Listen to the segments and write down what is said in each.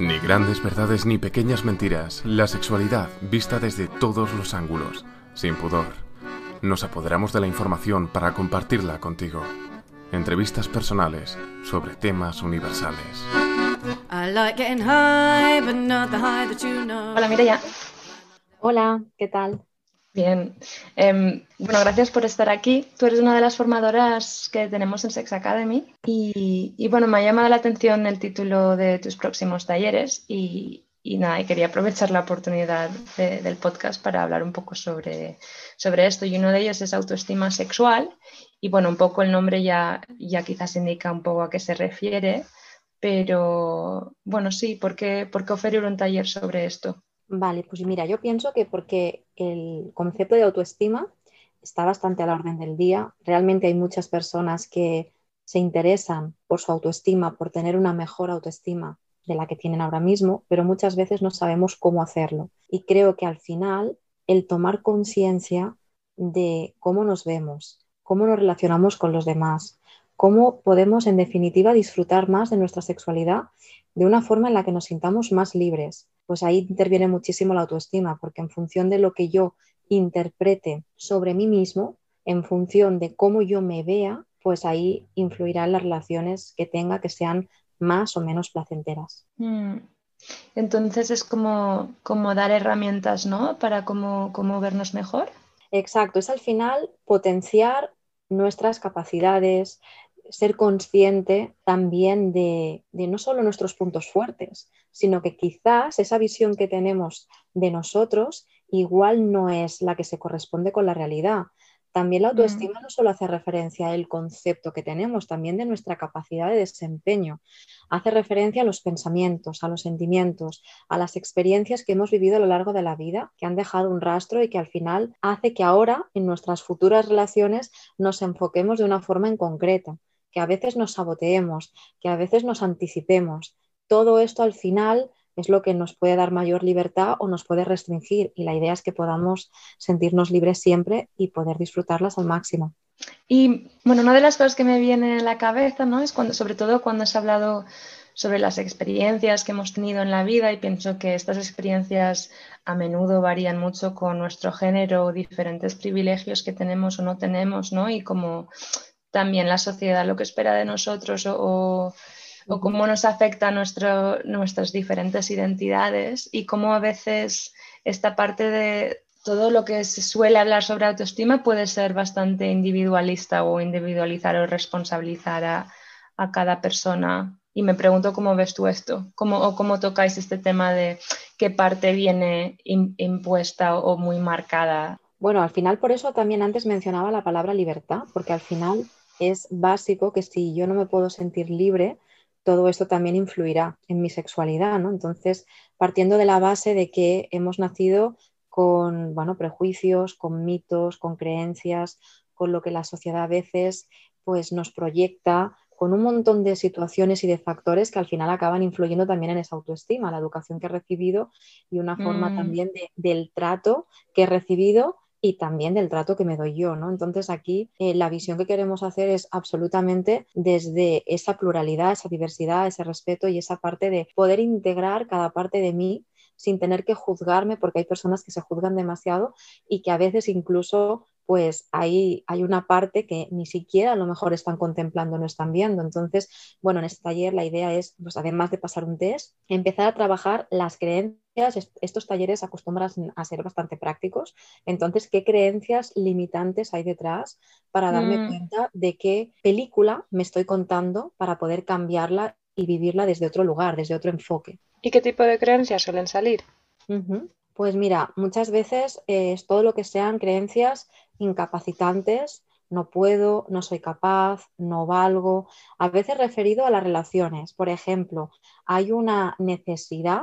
Ni grandes verdades ni pequeñas mentiras, la sexualidad vista desde todos los ángulos, sin pudor. Nos apoderamos de la información para compartirla contigo. Entrevistas personales sobre temas universales. Hola Mireya. Hola, ¿qué tal? Bien. Em, bueno, gracias por estar aquí. Tú eres una de las formadoras que tenemos en Sex Academy y, bueno, me ha llamado la atención el título de tus próximos talleres y, nada, quería aprovechar la oportunidad del podcast para hablar un poco sobre, sobre esto. Y uno de ellos es autoestima sexual y bueno, un poco el nombre ya, ya quizás indica un poco a qué se refiere, pero bueno, sí, ¿por qué, por qué oferir un taller sobre esto? Vale, pues mira, yo pienso que porque el concepto de autoestima está bastante a la orden del día. Realmente hay muchas personas que se interesan por su autoestima, por tener una mejor autoestima de la que tienen ahora mismo, pero muchas veces no sabemos cómo hacerlo. Y creo que al final el tomar conciencia de cómo nos vemos, cómo nos relacionamos con los demás, cómo podemos en definitiva disfrutar más de nuestra sexualidad de una forma en la que nos sintamos más libres, pues ahí interviene muchísimo la autoestima, porque en función de lo que yo interprete sobre mí mismo, en función de cómo yo me vea, pues ahí influirán las relaciones que tenga que sean más o menos placenteras. Mm. Entonces es como, como dar herramientas, ¿no? Para cómo, cómo vernos mejor. Exacto, es al final potenciar nuestras capacidades, ser consciente también de, no solo nuestros puntos fuertes, sino que quizás esa visión que tenemos de nosotros igual no es la que se corresponde con la realidad. También la mm. autoestima no solo hace referencia al concepto que tenemos, también de nuestra capacidad de desempeño. Hace referencia a los pensamientos, a los sentimientos, a las experiencias que hemos vivido a lo largo de la vida, que han dejado un rastro y que al final hace que ahora en nuestras futuras relaciones nos enfoquemos de una forma en concreta que a veces nos saboteemos, que a veces nos anticipemos. Todo esto al final es lo que nos puede dar mayor libertad o nos puede restringir y la idea es que podamos sentirnos libres siempre y poder disfrutarlas al máximo. Y bueno, una de las cosas que me viene a la cabeza, ¿no? Es cuando, sobre todo cuando has hablado sobre las experiencias que hemos tenido en la vida y pienso que estas experiencias a menudo varían mucho con nuestro género, diferentes privilegios que tenemos o no tenemos, ¿no? Y como también la sociedad lo que espera de nosotros o, cómo nos afecta nuestras diferentes identidades y cómo a veces esta parte de todo lo que se suele hablar sobre autoestima puede ser bastante individualista o individualizar o responsabilizar a, cada persona. Y me pregunto cómo ves tú esto, cómo, o cómo tocáis este tema de qué parte viene impuesta o muy marcada. Bueno, al final por eso también antes mencionaba la palabra libertad, porque al final es básico que si yo no me puedo sentir libre, todo esto también influirá en mi sexualidad, ¿no? Entonces, partiendo de la base de que hemos nacido con, bueno, prejuicios, con mitos, con creencias, con lo que la sociedad a veces pues nos proyecta, con un montón de situaciones y de factores que al final acaban influyendo también en esa autoestima, la educación que he recibido y una forma mm. también del trato que he recibido y también del trato que me doy yo, ¿no? Entonces aquí eh, la visión que queremos hacer es absolutamente desde esa pluralidad, esa diversidad, ese respeto y esa parte de poder integrar cada parte de mí sin tener que juzgarme, porque hay personas que se juzgan demasiado y que a veces incluso pues ahí hay una parte que ni siquiera a lo mejor están contemplando, no están viendo. Entonces, bueno, en este taller la idea es, pues además de pasar un test, empezar a trabajar las creencias. Estos talleres acostumbran a ser bastante prácticos. Entonces, ¿qué creencias limitantes hay detrás para darme mm. cuenta de qué película me estoy contando para poder cambiarla y vivirla desde otro lugar, desde otro enfoque? ¿Y qué tipo de creencias suelen salir? Pues mira, muchas veces es todo lo que sean creencias incapacitantes, no puedo, no soy capaz, no valgo, a veces referido a las relaciones. Por ejemplo, hay una necesidad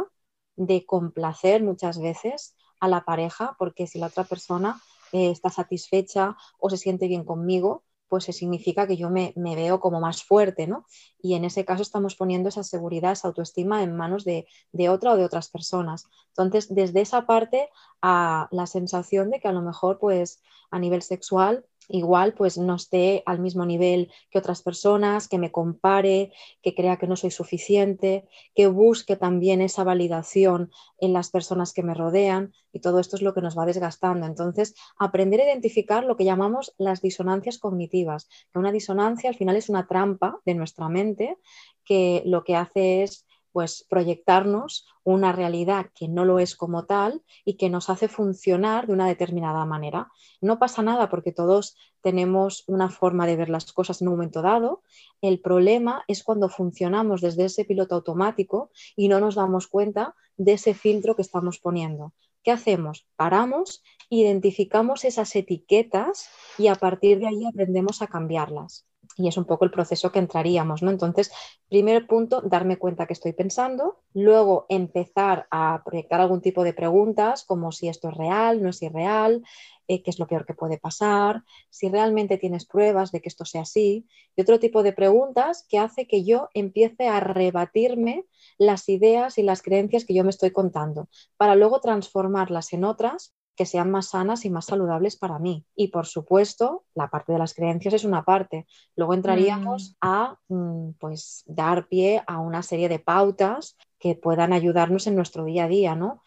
de complacer muchas veces a la pareja, porque si la otra persona eh, está satisfecha o se siente bien conmigo, pues significa que yo me, veo como más fuerte, ¿no? Y en ese caso estamos poniendo esa seguridad, esa autoestima en manos de, otra o de otras personas. Entonces, desde esa parte a la sensación de que a lo mejor, pues a nivel sexual, igual pues no esté al mismo nivel que otras personas, que me compare, que crea que no soy suficiente, que busque también esa validación en las personas que me rodean y todo esto es lo que nos va desgastando. Entonces, aprender a identificar lo que llamamos las disonancias cognitivas, que una disonancia al final es una trampa de nuestra mente que lo que hace es pues proyectarnos una realidad que no lo es como tal y que nos hace funcionar de una determinada manera. No pasa nada porque todos tenemos una forma de ver las cosas en un momento dado. El problema es cuando funcionamos desde ese piloto automático y no nos damos cuenta de ese filtro que estamos poniendo. ¿Qué hacemos? Paramos, identificamos esas etiquetas y a partir de ahí aprendemos a cambiarlas y es un poco el proceso que entraríamos, ¿no? Entonces, primer punto, darme cuenta que estoy pensando, luego empezar a proyectar algún tipo de preguntas como si esto es real, no es irreal, eh, qué es lo peor que puede pasar, si realmente tienes pruebas de que esto sea así, y otro tipo de preguntas que hace que yo empiece a rebatirme las ideas y las creencias que yo me estoy contando, para luego transformarlas en otras que sean más sanas y más saludables para mí. Y por supuesto, la parte de las creencias es una parte. Luego entraríamos mm. a mm, pues dar pie a una serie de pautas que puedan ayudarnos en nuestro día a día, ¿no?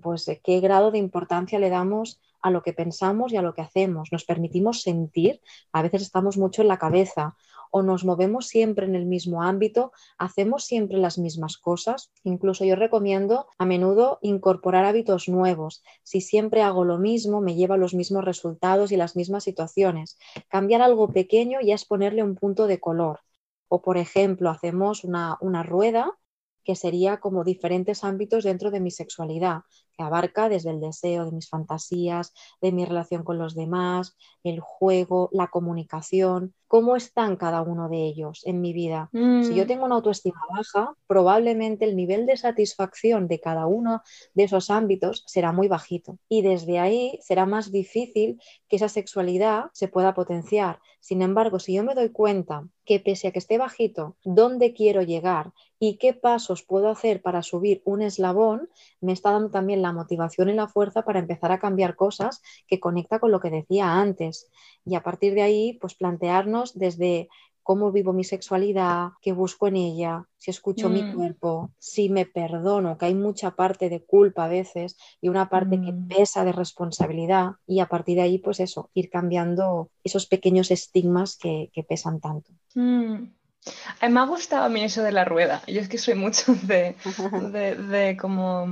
Pues qué grado de importancia le damos a lo que pensamos y a lo que hacemos. Nos permitimos sentir, a veces estamos mucho en la cabeza o nos movemos siempre en el mismo ámbito, hacemos siempre las mismas cosas. Incluso yo recomiendo a menudo incorporar hábitos nuevos. Si siempre hago lo mismo, me lleva a los mismos resultados y las mismas situaciones. Cambiar algo pequeño ya es ponerle un punto de color. O, por ejemplo, hacemos una, una rueda que sería como diferentes ámbitos dentro de mi sexualidad, que abarca desde el deseo, de mis fantasías, de mi relación con los demás, el juego, la comunicación, cómo están cada uno de ellos en mi vida. Si yo mm. tengo una autoestima baja, probablemente el nivel de satisfacción de cada uno de esos ámbitos será muy bajito y desde ahí será más difícil que esa sexualidad se pueda potenciar. Sin embargo, si yo me doy cuenta que pese a que esté bajito, dónde quiero llegar y qué pasos puedo hacer para subir un eslabón, me está dando también la motivación y la fuerza para empezar a cambiar cosas que conecta con lo que decía antes. Y a partir de ahí, pues plantearnos desde cómo vivo mi sexualidad, qué busco en ella, si escucho mi mm. cuerpo, si me perdono, que hay mucha parte de culpa a veces y una parte que mm. pesa de responsabilidad y a partir de ahí, pues eso, ir cambiando esos pequeños estigmas que, pesan tanto. Mm. Me ha gustado a mí eso de la rueda. Yo es que soy mucho de, de, de como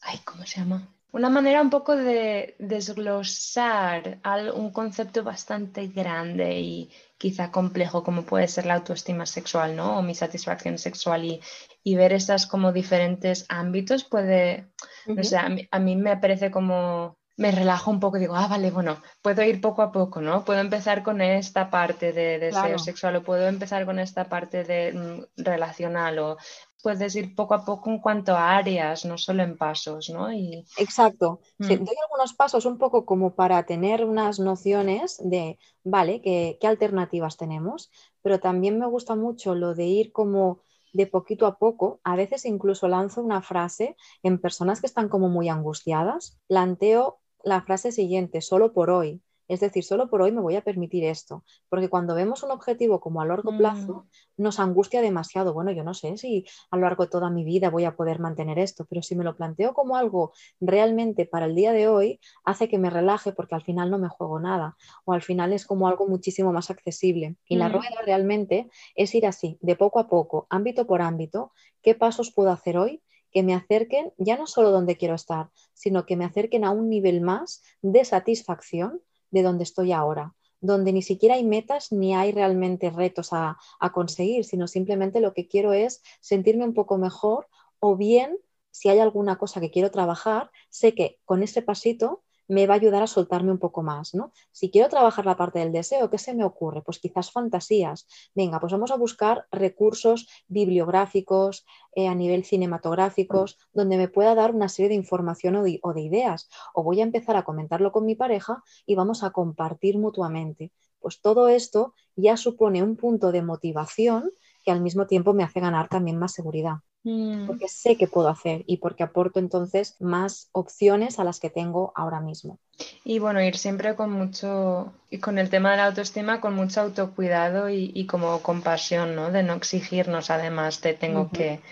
ay, ¿cómo se llama? Una manera un poco de desglosar un concepto bastante grande y quizá complejo como puede ser la autoestima sexual, ¿no? O mi satisfacción sexual y, y ver esas como diferentes ámbitos puede, no sé, a mí, me parece como me relajo un poco y digo, ah, vale, bueno, puedo ir poco a poco, ¿no? Puedo empezar con esta parte de deseo sexual o puedo empezar con esta parte de mm, relacional o puedes ir poco a poco en cuanto a áreas, no solo en pasos, ¿no? Y... Exacto. Mm. doy algunos pasos un poco como para tener unas nociones de, vale, ¿qué, qué alternativas tenemos, pero también me gusta mucho lo de ir como de poquito a poco, a veces incluso lanzo una frase en personas que están como muy angustiadas, planteo la frase siguiente, solo por hoy, es decir, solo por hoy me voy a permitir esto, porque cuando vemos un objetivo como a largo plazo, mm. nos angustia demasiado. Bueno, yo no sé si a lo largo de toda mi vida voy a poder mantener esto, pero si me lo planteo como algo realmente para el día de hoy, hace que me relaje porque al final no me juego nada o al final es como algo muchísimo más accesible. Y la mm. rueda realmente es ir así, de poco a poco, ámbito por ámbito, qué pasos puedo hacer hoy que me acerquen ya no solo donde quiero estar, sino que me acerquen a un nivel más de satisfacción de donde estoy ahora, donde ni siquiera hay metas ni hay realmente retos a, a conseguir, sino simplemente lo que quiero es sentirme un poco mejor o bien si hay alguna cosa que quiero trabajar, sé que con ese pasito me va a ayudar a soltarme un poco más, ¿no? Si quiero trabajar la parte del deseo, ¿qué se me ocurre? Pues quizás fantasías. Venga, pues vamos a buscar recursos bibliográficos, eh, a nivel cinematográficos, donde me pueda dar una serie de información o de, o de ideas. O voy a empezar a comentarlo con mi pareja y vamos a compartir mutuamente. Pues todo esto ya supone un punto de motivación que al mismo tiempo me hace ganar también más seguridad. Mm. porque sé que puedo hacer y porque aporto entonces más opciones a las que tengo ahora mismo. Y bueno, ir siempre con mucho, y con el tema de la autoestima, con mucho autocuidado y, como compasión, ¿no? De no exigirnos además de tengo que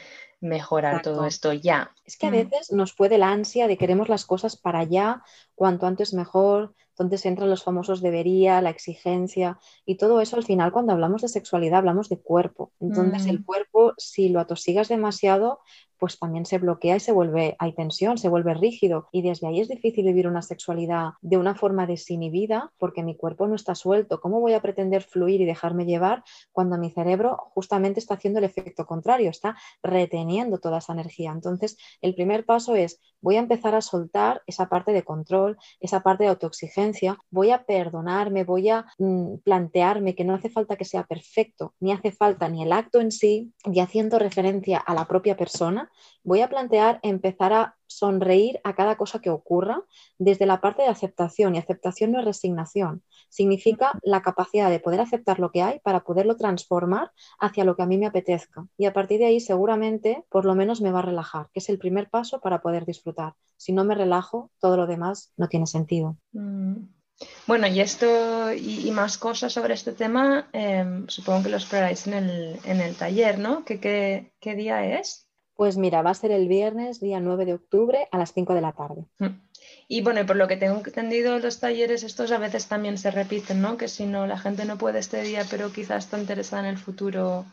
mejorar todo esto ya. Es que a mm. veces nos puede la ansia de queremos las cosas para allá, cuanto antes mejor, entonces entran los famosos debería, la exigencia y todo eso al final cuando hablamos de sexualidad hablamos de cuerpo. Entonces el mm. cuerpo si lo atosigas demasiado pues también se bloquea y se vuelve, hay tensión, se vuelve rígido y desde ahí es difícil vivir una sexualidad de una forma desinhibida porque mi cuerpo no está suelto. ¿Cómo voy a pretender fluir y dejarme llevar cuando mi cerebro justamente está haciendo el efecto contrario, está reteniendo toda esa energía? Entonces, el primer paso es voy a empezar a soltar esa parte de control, esa parte de autoexigencia, voy a perdonarme, voy a mm, plantearme que no hace falta que sea perfecto, ni hace falta ni el acto en sí, y haciendo referencia a la propia persona, voy a plantear empezar a sonreír a cada cosa que ocurra desde la parte de aceptación. Y aceptación no es resignación, significa la capacidad de poder aceptar lo que hay para poderlo transformar hacia lo que a mí me apetezca. Y a partir de ahí seguramente por lo menos me va a relajar, que es el primer paso para poder disfrutar. Si no me relajo, todo lo demás no tiene sentido. Mm. Bueno, y esto y, más cosas sobre este tema, em, supongo que lo exploráis en el, en el taller, ¿no? ¿Qué, qué día es? Pues mira, va a ser el viernes, día 9 de octubre, a las 5 de la tarde. Mm. Y bueno, por lo que tengo entendido, los talleres estos a veces también se repiten, ¿no? Que si no, la gente no puede este día, pero quizás está interesada en el futuro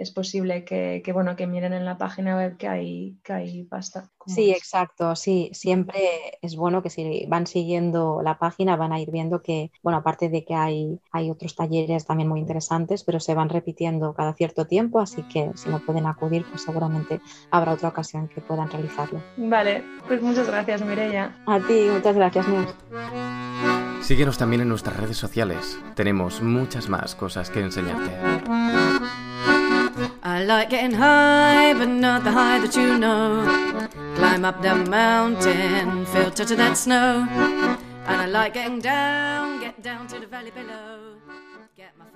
es posible que, bueno, que miren en la página web que hay, que hay pasta. Sí, exacto, sí, siempre es bueno que si van siguiendo la página van a ir viendo que, bueno, aparte de que hay, hay otros talleres también muy interesantes, pero se van repitiendo cada cierto tiempo, así que si no pueden acudir, pues seguramente habrá otra ocasión que puedan realizarlo. Vale, pues muchas gracias, Mireya. A ti, muchas gracias, Neus. Síguenos también en nuestras redes sociales. Tenemos muchas más cosas que enseñarte. I like getting high, but not the high that you know. Climb up the mountain, filter to that snow. And I like getting down, get down to the valley below. Get my